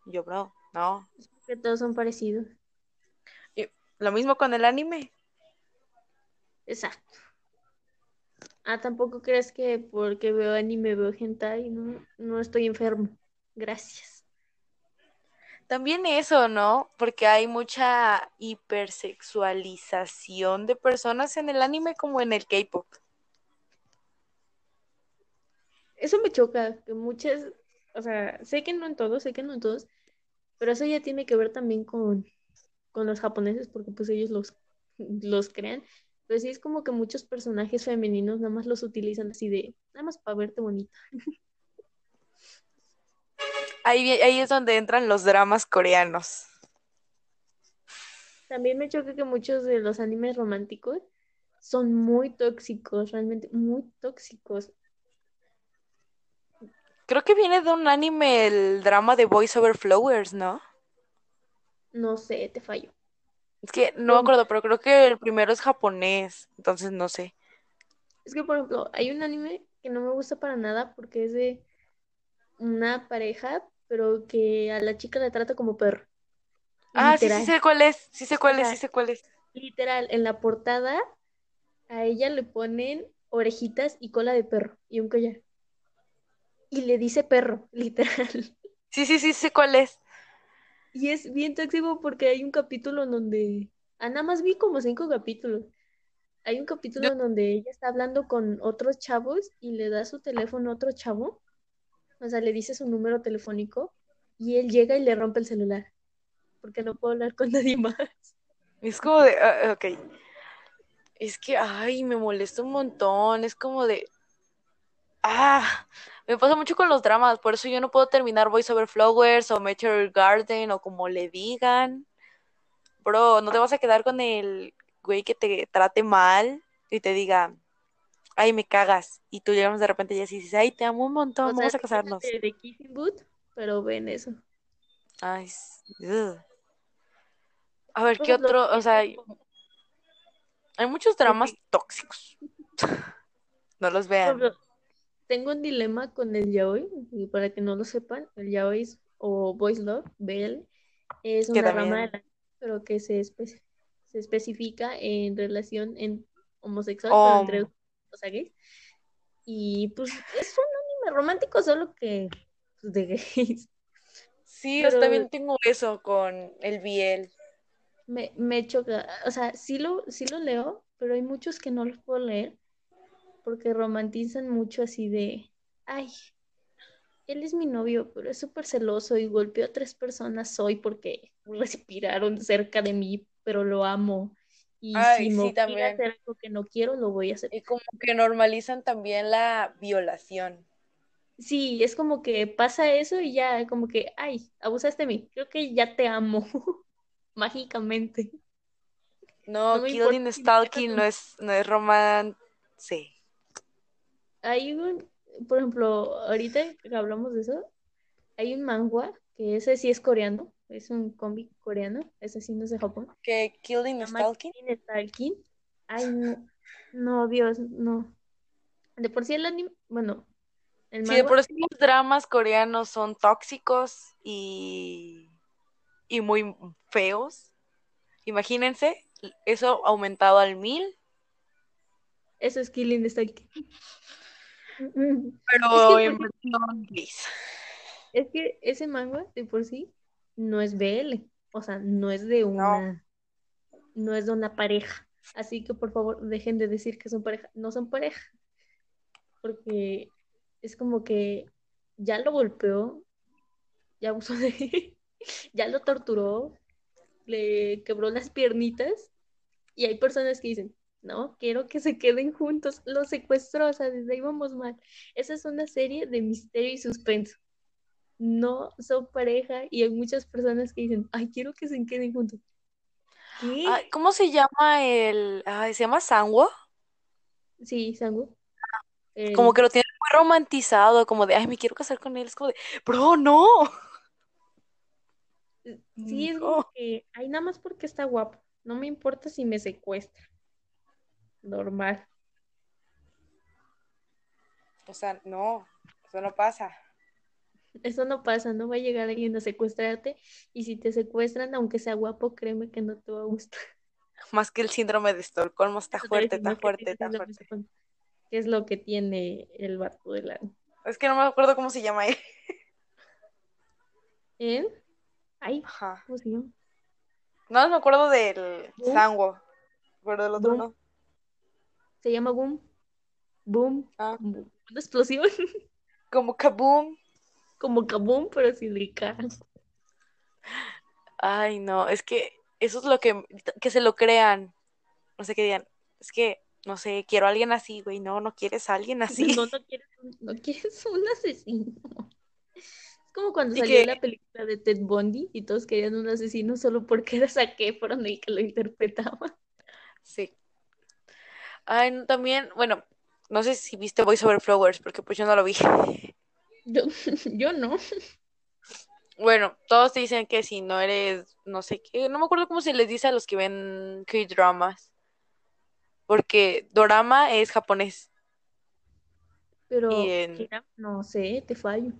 Yo, bro, no. que todos son parecidos. Y lo mismo con el anime. Exacto. Ah, tampoco crees que porque veo anime veo hentai, no, no estoy enfermo. Gracias. También eso, ¿no? Porque hay mucha hipersexualización de personas en el anime como en el K-pop. Eso me choca, que muchas, o sea, sé que no en todos, sé que no en todos, pero eso ya tiene que ver también con, con los japoneses, porque pues ellos los, los crean. Pero sí es como que muchos personajes femeninos nada más los utilizan así de, nada más para verte bonita. Ahí, ahí es donde entran los dramas coreanos. También me choca que muchos de los animes románticos son muy tóxicos, realmente muy tóxicos. Creo que viene de un anime el drama de Boys Over Flowers, ¿no? No sé, te fallo. Es que no me acuerdo, pero creo que el primero es japonés, entonces no sé. Es que, por ejemplo, hay un anime que no me gusta para nada porque es de una pareja, pero que a la chica la trata como perro. Ah, sí, Literal, sí sé cuál es, sí sé cuál es, sí sé cuál es. literal, en la portada a ella le ponen orejitas y cola de perro y un collar. Y le dice perro, (laughs) literal. Sí, sí, sí sé cuál es. Y es bien tóxico porque hay un capítulo en donde, ah, nada más vi como cinco capítulos. Hay un capítulo en donde ella está hablando con otros chavos y le da su teléfono a otro chavo, o sea, le dice su número telefónico y él llega y le rompe el celular porque no puedo hablar con (laughs) nadie más. Es como de, ah, ok. Es que, ay, me molesta un montón. Es como de, ah, me pasa mucho con los dramas. Por eso yo no puedo terminar Voice Over Flowers o Meteor Garden o como le digan. Bro, no te vas a quedar con el güey que te trate mal y te diga, ay, me cagas. Y tú llegamos de repente y así dices, ay, te amo un montón, O sea, vamos a casarnos. de, de Kissing Booth, pero ven eso. Ay, ugh. A ver, ¿qué otro? O sea, hay, hay muchos dramas tóxicos. (laughs) No los vean. Tengo un dilema con el yaoi, y para que no lo sepan, el yaoi es- o boys love, BL, es una rama de la pero que se, espe- se especifica en relación en homosexual, Oh. pero entre o sea, gays. Y pues es un anime romántico, solo que pues, de gays. Sí, yo también tengo eso con el Biel. Me, me choca, o sea, sí lo, sí lo leo, pero hay muchos que no los puedo leer porque romantizan mucho así de, ay, él es mi novio, pero es súper celoso y golpeó a tres personas hoy porque respiraron cerca de mí, pero lo amo. Y Ay, si sí, me a también. hacer algo que no quiero, lo voy a hacer. Y como que normalizan también la violación. Sí, es como que pasa eso y ya, como que, ay, abusaste de mí, creo que ya te amo, (laughs) mágicamente. No, No Killing Stalking no es, no es romance. Hay un, por ejemplo, ahorita que hablamos de eso, hay un manga que ese sí es coreano, es un cómic coreano, ese sí no es de Japón. ¿Que Killing Stalking? Killing Stalking. Ay, no, no, Dios, no. De por sí el anime, bueno, el Sí, de manga, por sí los dramas coreanos son tóxicos y, y muy feos. Imagínense, eso aumentado al mil Eso es Killing aquí. Pero en versión gris. Es que ese manga de por sí no es BL, o sea, no es de una, no, es de una pareja. Así que por favor dejen de decir que son pareja, no son pareja, porque es como que ya lo golpeó, ya abusó de, (laughs) ya lo torturó, le quebró las piernitas y hay personas que dicen, no, quiero que se queden juntos, lo secuestró, o sea, desde ahí vamos mal. Esa es una serie de misterio y suspenso no son pareja y hay muchas personas que dicen, ay, quiero que se queden juntos. ¿Qué? ¿Cómo se llama el... Ay, ¿Se llama Sanguo? Sí, Sanguo. Como que lo tiene muy romantizado, como de, ay, me quiero casar con él. Es como de, bro, no. Sí, es como que, ay, nada más porque está guapo. No me importa si me secuestra. Normal. O sea, no, eso no pasa. Eso no pasa, no va a llegar alguien a secuestrarte y si te secuestran, aunque sea guapo, créeme que no te va a gustar. (laughs) Más que el síndrome de Estocolmo, está fuerte, está fuerte, está fuerte. ¿Qué es lo que tiene el vato del año? Es que no me acuerdo cómo se llama él. ¿Él? Ay, ¿cómo se llama? No, me acuerdo del Sanguo, pero del otro no. Se llama Boom. Boom. Ah. Boom. Una explosión. (laughs) Como Kaboom como Kaboom, pero sin el Ay, no, es que eso es lo que, que se lo crean. No sé qué digan, es que, no sé, quiero a alguien así, güey. No, no quieres a alguien así. (laughs) No, no (laughs) quieres, no quieres un asesino. Es como cuando salió la película de Ted Bundy y todos querían un asesino solo porque era Zac Efron el que lo interpretaba. Sí. Ay, también, bueno, no sé si viste Voice Over Flowers, porque pues yo no lo vi. (laughs) Yo, (laughs) yo no. Bueno, todos dicen que si no eres, no sé qué, no me acuerdo cómo se les dice a los que ven K-dramas. Porque dorama es japonés. Pero no sé, te fallo.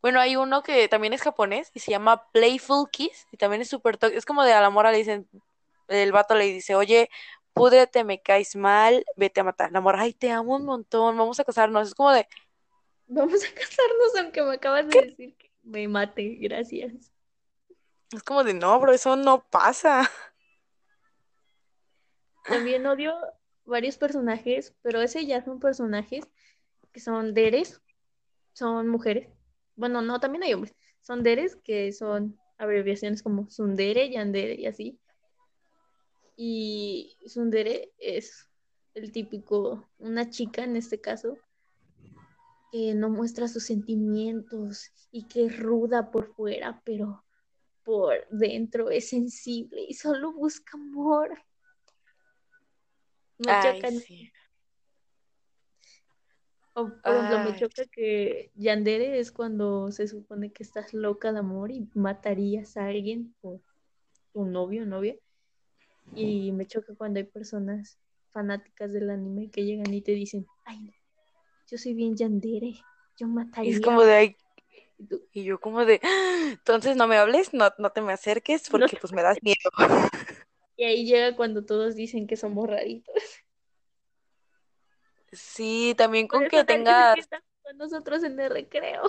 Bueno, hay uno que también es japonés y se llama Playful Kiss y también es súper es como de a la mora le dicen el vato le dice, "Oye, púdrete, me caes mal, vete a matar." La "Ay, te amo un montón, vamos a casarnos." Es como de Vamos a casarnos aunque me acabas de decir que me mate, gracias. Es como de no, bro, eso no pasa. También odio varios personajes, pero ese ya son personajes que son deres, son mujeres. Bueno, no, también hay hombres. Son deres que son abreviaciones como Sundere, Yandere y así. Y Sundere es el típico, una chica en este caso, que no muestra sus sentimientos y que es ruda por fuera, pero por dentro es sensible y solo busca amor. Me choca. O, por ejemplo, me choca que Yandere es cuando se supone que estás loca de amor y matarías a alguien por tu novio o novia. Y me choca cuando hay personas fanáticas del anime que llegan y te dicen, ay, no, yo soy bien yandere, yo mataría. Es como de, y yo como de, entonces no me hables, no, no te me acerques porque pues me das miedo. (laughs) Y ahí llega cuando todos dicen que somos raritos. Sí, también con que tengas... con nosotros en el recreo.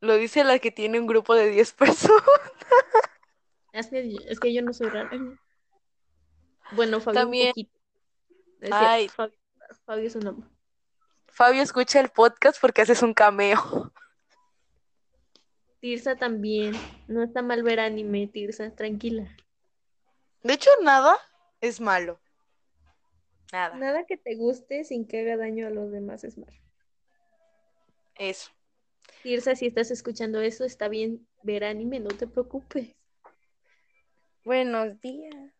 Lo dice la que tiene un grupo de 10 personas. (laughs) Es que, es que yo no soy rara. Bueno, Fabio también... un Ay. Fabio, Fabio es un nombre. Fabio escucha el podcast porque haces un cameo. Tirsa también. No está mal ver anime, Tirsa, tranquila. De hecho, nada es malo. Nada. Nada que te guste sin que haga daño a los demás es malo. Eso. Tirsa, si estás escuchando eso, está bien ver anime, no te preocupes. Buenos días.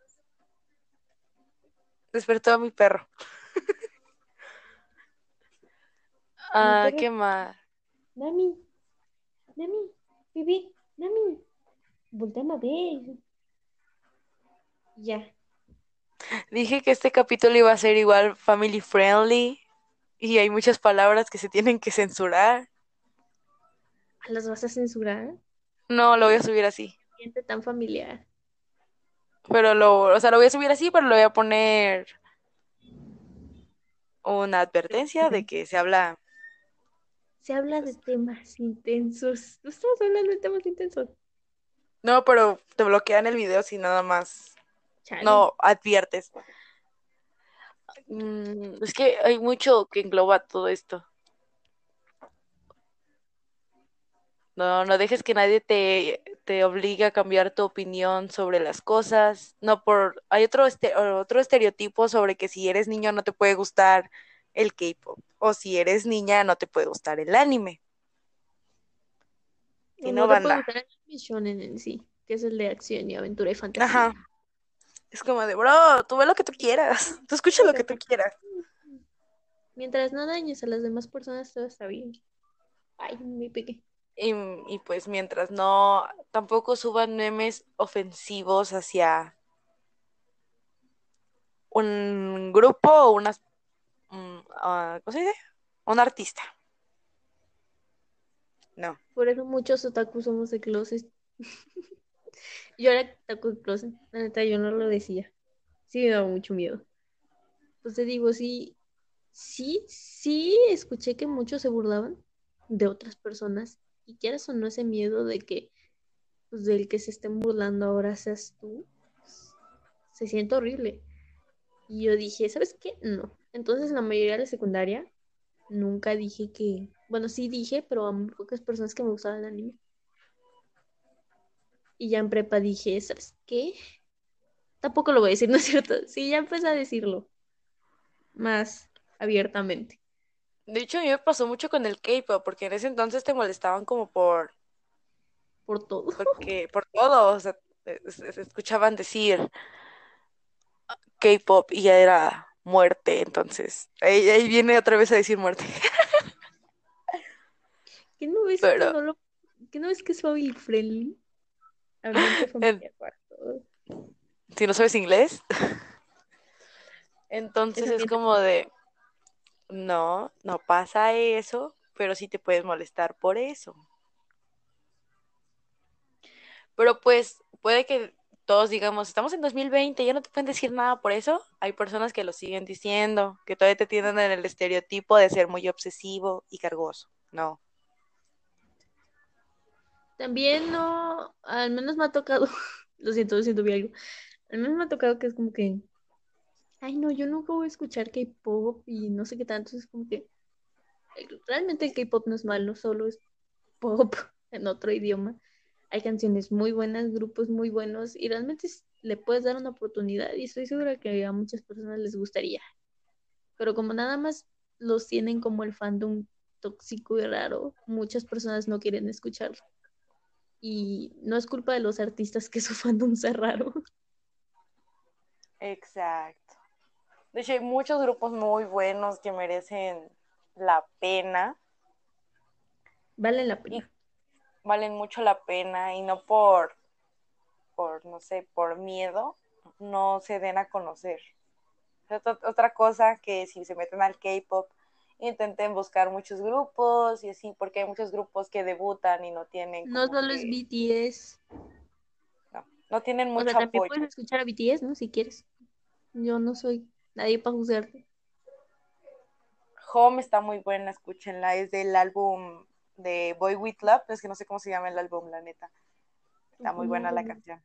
Despertó a mi perro. (laughs) Ah, ¿qué más? Nami, Nami, bebé, Nami, volteame a ver. Ya. Dije que este capítulo iba a ser igual family friendly y hay muchas palabras que se tienen que censurar. ¿Las vas a censurar? No, lo voy a subir así. Siente tan familiar. Pero lo, o sea, lo voy a subir así, pero lo voy a poner una advertencia de que se habla. Se habla de temas intensos. No estamos hablando de temas intensos. No, pero te bloquean el video si nada más Chale. no adviertes. Mm, es que hay mucho que engloba todo esto. No, no dejes que nadie te, te obligue a cambiar tu opinión sobre las cosas. No por, hay otro, este- otro estereotipo sobre que si eres niño no te puede gustar el K-pop. O si eres niña no te puede gustar el anime. Y no, te puede gustar el shonen en sí, que es el de acción y aventura y fantasía. Ajá. Es como de, bro, tú ve lo que tú quieras. (laughs) Tú escucha lo que tú quieras. Mientras no dañes a las demás personas, todo está bien. Ay, me pegué. Y, pues mientras no, tampoco suban memes ofensivos hacia un grupo o unas, mm, ah, ¿cómo se dice? Un artista. No. Por eso muchos otakus somos de closet. (laughs) Yo era otaku de closet. La neta, yo no lo decía. Sí me daba mucho miedo. Entonces digo, sí, sí, sí escuché que muchos se burlaban de otras personas. Y quieras o no ese miedo de que, pues del que se estén burlando ahora seas tú, se siente horrible. Y yo dije, ¿sabes qué? No. Entonces, la mayoría de la secundaria nunca dije que, bueno, sí dije, pero a muy pocas personas que me gustaba el anime. Y ya en prepa dije, ¿sabes qué? Tampoco lo voy a decir, (laughs) ¿no es cierto? Sí, ya empecé a decirlo más abiertamente. De hecho, a mí me pasó mucho con el K-pop, porque en ese entonces te molestaban como por, Por todo. porque, por todo, o sea, se, escuchaban decir K-pop y ya era muerte, entonces ahí, ahí viene otra vez a decir muerte. ¿Qué no ves Pero- que no lo, ¿qué no ves que es family friendly? Si no sabes inglés. Entonces Es es como de, no, no pasa eso, pero sí te puedes molestar por eso. Pero pues puede que todos digamos, estamos en 2020, ya no te pueden decir nada por eso. Hay personas que lo siguen diciendo, que todavía te tienen en el estereotipo de ser muy obsesivo y cargoso. No. También no, al menos me ha tocado, (laughs) lo siento, lo siento, vi algo. Al menos me ha tocado que es como que, ay no, yo nunca voy a escuchar K-pop y no sé qué tanto, es como que eh, realmente el K-pop no es malo, solo es pop (laughs) en otro idioma. Hay canciones muy buenas, grupos muy buenos y realmente le puedes dar una oportunidad y estoy segura que a muchas personas les gustaría. Pero como nada más los tienen como el fandom tóxico y raro, muchas personas no quieren escucharlo. Y no es culpa de los artistas que su fandom sea raro. (laughs) Exacto. De hecho, hay muchos grupos muy buenos que merecen la pena. Vale la pena. valen mucho la pena y no por, por, no sé, por miedo, no se den a conocer. Es otra cosa que si se meten al K-pop, intenten buscar muchos grupos y así, porque hay muchos grupos que debutan y no tienen No solo es que- BTS. no, no tienen O mucho sea, también apoyo. puedes escuchar a BTS, ¿no? Si quieres. Yo no soy nadie para juzgarte. Home está muy buena, escúchenla, es del álbum de Boy With Love, es que no sé cómo se llama el álbum, la neta. Está muy buena la canción.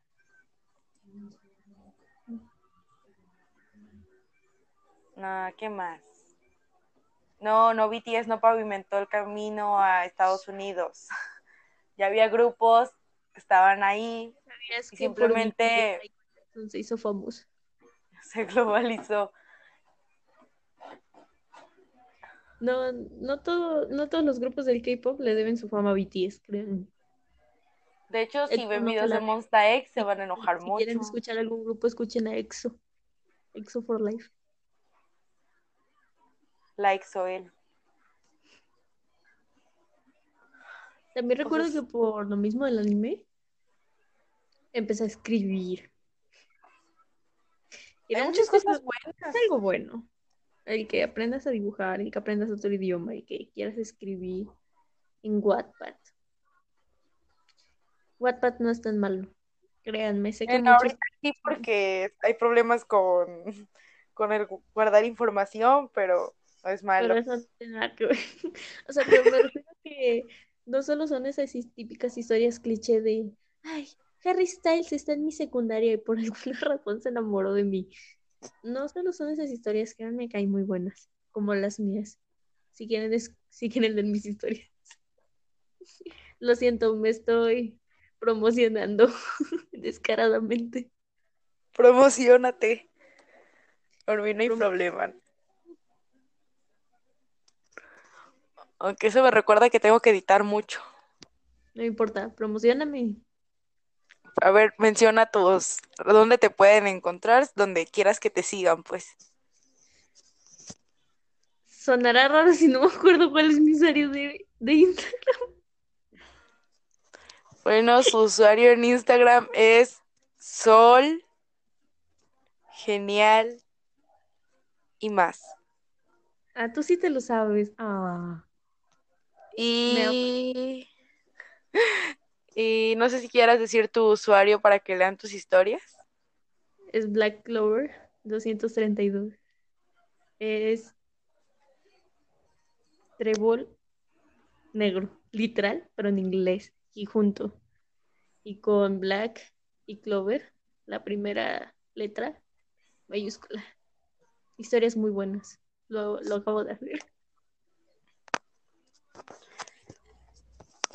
No, ¿qué más? No, no, BTS no pavimentó el camino a Estados Unidos. (laughs) Ya había grupos que estaban ahí, ¿Sabías Y que por simplemente- se hizo famoso? (laughs) se globalizó. No, no todo, no todos los grupos del K-pop le deben su fama a BTS, creo. De hecho, si ven no videos de la- Monsta X, se van a enojar Si mucho. quieren escuchar algún grupo, escuchen a EXO. EXO for Life. Like Soel. También recuerdo que por lo mismo del anime, empecé a escribir. Y Hay muchas cosas es buenas. algo bueno. El que aprendas a dibujar, el que aprendas otro idioma, el que quieras escribir en Wattpad. Wattpad no es tan malo. Créanme, sé que ahorita sí, porque hay problemas con, con el gu- guardar información, pero ¿O es malo? Pero eso no tiene nada que ver. (laughs) O sea, pero me refiero que no solo son esas típicas historias cliché de, ay, Harry Styles está en mi secundaria y por (laughs) alguna razón se enamoró de mí. No solo son esas historias que me caen muy buenas, como las mías. Si quieren, es- si quieren leer mis historias. (laughs) Lo siento, me estoy promocionando (laughs) descaradamente. Promocionate. Por mí no hay Prom- problema. Aunque eso me recuerda que tengo que editar mucho. No importa, promocioname. A ver, menciona tus, dónde te pueden encontrar, donde quieras que te sigan, pues. Sonará raro si no me acuerdo cuál es mi usuario de, de Instagram. Bueno, su usuario en Instagram es Sol Genial y más. Ah, tú sí te lo sabes. Ah. Y, (laughs) y no sé si quieras decir tu usuario para que lean tus historias. Es Black Clover 232. Es trébol negro, literal, pero en inglés y junto. Y con Black y Clover, la primera letra mayúscula. Historias muy buenas. Lo, acabo de hacer.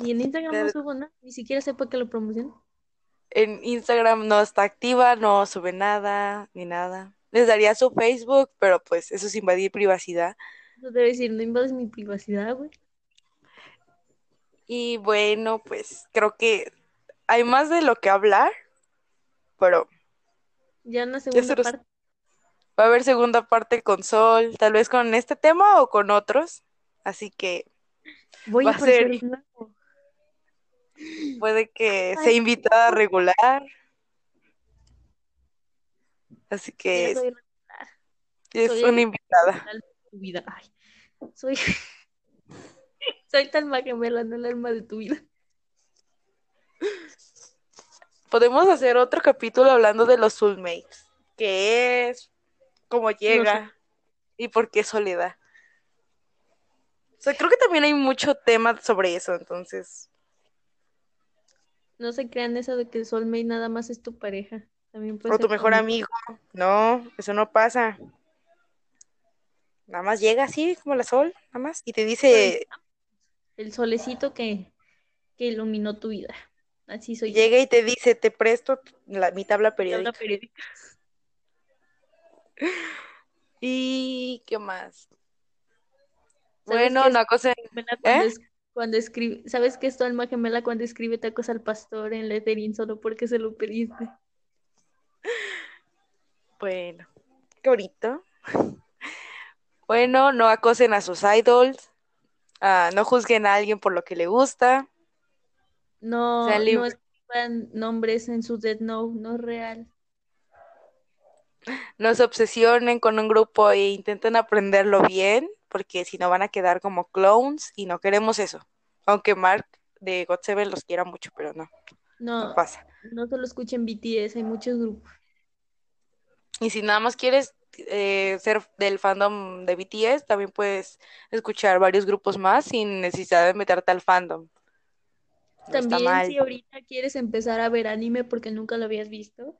Y en Instagram no subo nada, ni siquiera sé por qué lo promociono. En Instagram no está activa, no sube nada ni nada. Les daría su Facebook, pero pues eso es invadir privacidad. Eso debe decir, no invades mi privacidad, güey. Y bueno, pues creo que hay más de lo que hablar, pero Ya en la se segunda parte. va a haber segunda parte con Sol, tal vez con este tema o con otros. Así que Voy va a a ser- nuevo. Puede que Ay, sea invitada regular. Así que soy es soy una invitada. alma de tu vida. Ay, soy, (laughs) soy tan gemela en el alma de tu vida. Podemos hacer otro capítulo hablando de los soulmates, qué es, cómo llega y por qué soledad. O sea, creo que también hay mucho tema sobre eso, entonces. No se crean eso de que el soulmate nada más es tu pareja. También puede O tu mejor amigo. No, eso no pasa. Nada más llega así, como la sol, nada más, y te dice, El solecito que, que iluminó tu vida. Así soy yo. llega y te dice, te presto la, mi tabla Tabla periódica. periódica. (laughs) ¿Y qué más? ¿Sabes Bueno, una cosa, ¿Eh? es- cuando escribe, ¿sabes qué es tu alma gemela cuando escribe tacos al pastor en lettering solo porque se lo pediste? bueno, qué bonito. Bueno, no acosen a sus idols, ah, no juzguen a alguien por lo que le gusta. No, no escriban nombres en su Death Note, no es real. No se obsesionen con un grupo e intenten aprenderlo bien, porque si no van a quedar como clones y no queremos eso. Aunque Mark de God Seven los quiera mucho, pero no, no No, pasa. no solo escuchen BTS, hay muchos grupos. Y si nada más quieres eh, ser del fandom de BTS, también puedes escuchar varios grupos más sin necesidad de meterte al fandom. No También si ahorita quieres empezar a ver anime porque nunca lo habías visto,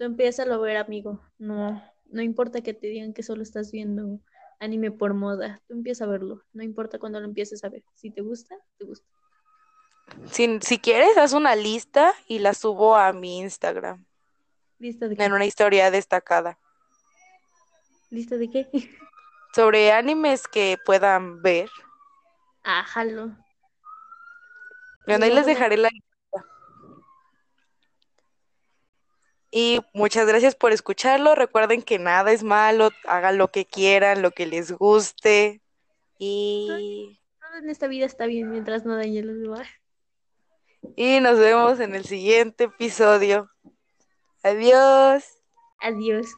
tú empiezas a ver, amigo. No, no importa que te digan que solo estás viendo anime por moda, tú empiezas a verlo. No importa cuando lo empieces a ver. Si te gusta, te gusta. Si, si quieres, haz una lista y la subo a mi Instagram ¿Lista de en qué? una historia destacada ¿Lista de qué? (laughs) sobre animes que puedan ver. Ah, jalo. Bueno, ahí les dejaré la lista. Y muchas gracias por escucharlo. Recuerden que nada es malo, hagan lo que quieran, lo que les guste. Y, Todo en esta vida está bien mientras no dañe los demás. y nos vemos en el siguiente episodio. Adiós. Adiós.